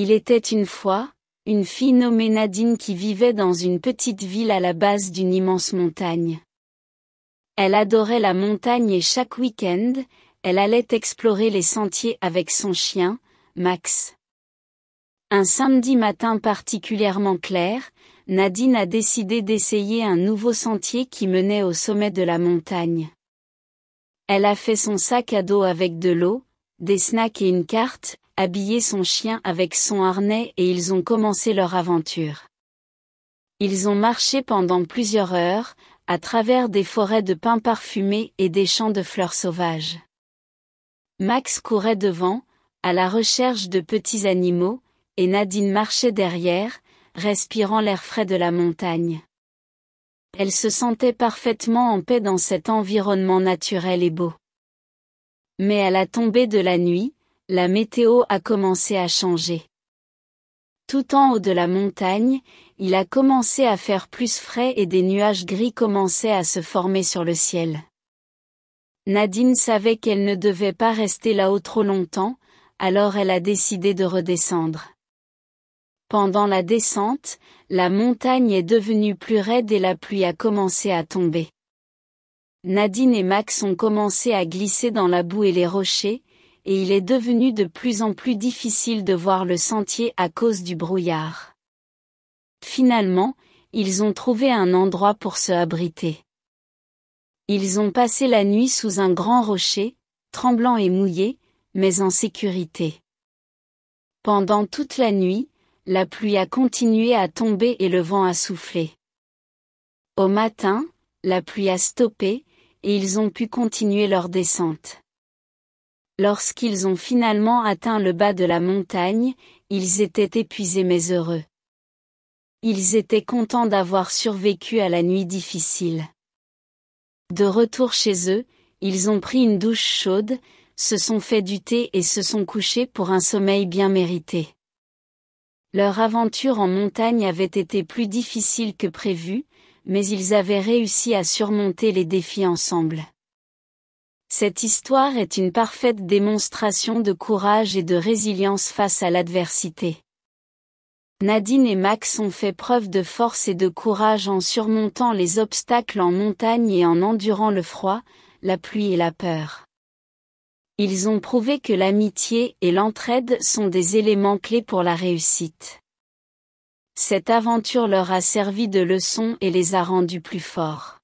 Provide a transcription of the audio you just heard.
Il était une fois, une fille nommée Nadine qui vivait dans une petite ville à la base d'une immense montagne. Elle adorait la montagne et chaque week-end, elle allait explorer les sentiers avec son chien, Max. Un samedi matin particulièrement clair, Nadine a décidé d'essayer un nouveau sentier qui menait au sommet de la montagne. Elle a fait son sac à dos avec de l'eau, des snacks et une carte, habillé son chien avec son harnais et ils ont commencé leur aventure. Ils ont marché pendant plusieurs heures, à travers des forêts de pins parfumés et des champs de fleurs sauvages. Max courait devant, à la recherche de petits animaux, et Nadine marchait derrière, respirant l'air frais de la montagne. Elle se sentait parfaitement en paix dans cet environnement naturel et beau. Mais à la tombée de la nuit, la météo a commencé à changer. Tout en haut de la montagne, il a commencé à faire plus frais et des nuages gris commençaient à se former sur le ciel. Nadine savait qu'elle ne devait pas rester là-haut trop longtemps, alors elle a décidé de redescendre. Pendant la descente, la montagne est devenue plus raide et la pluie a commencé à tomber. Nadine et Max ont commencé à glisser dans la boue et les rochers, et il est devenu de plus en plus difficile de voir le sentier à cause du brouillard. Finalement, ils ont trouvé un endroit pour se abriter. Ils ont passé la nuit sous un grand rocher, tremblant et mouillé, mais en sécurité. Pendant toute la nuit, la pluie a continué à tomber et le vent a soufflé. Au matin, la pluie a stoppé, et ils ont pu continuer leur descente. Lorsqu'ils ont finalement atteint le bas de la montagne, ils étaient épuisés mais heureux. Ils étaient contents d'avoir survécu à la nuit difficile. De retour chez eux, ils ont pris une douche chaude, se sont fait du thé et se sont couchés pour un sommeil bien mérité. Leur aventure en montagne avait été plus difficile que prévu, mais ils avaient réussi à surmonter les défis ensemble. Cette histoire est une parfaite démonstration de courage et de résilience face à l'adversité. Nadine et Max ont fait preuve de force et de courage en surmontant les obstacles en montagne et en endurant le froid, la pluie et la peur. Ils ont prouvé que l'amitié et l'entraide sont des éléments clés pour la réussite. Cette aventure leur a servi de leçon et les a rendus plus forts.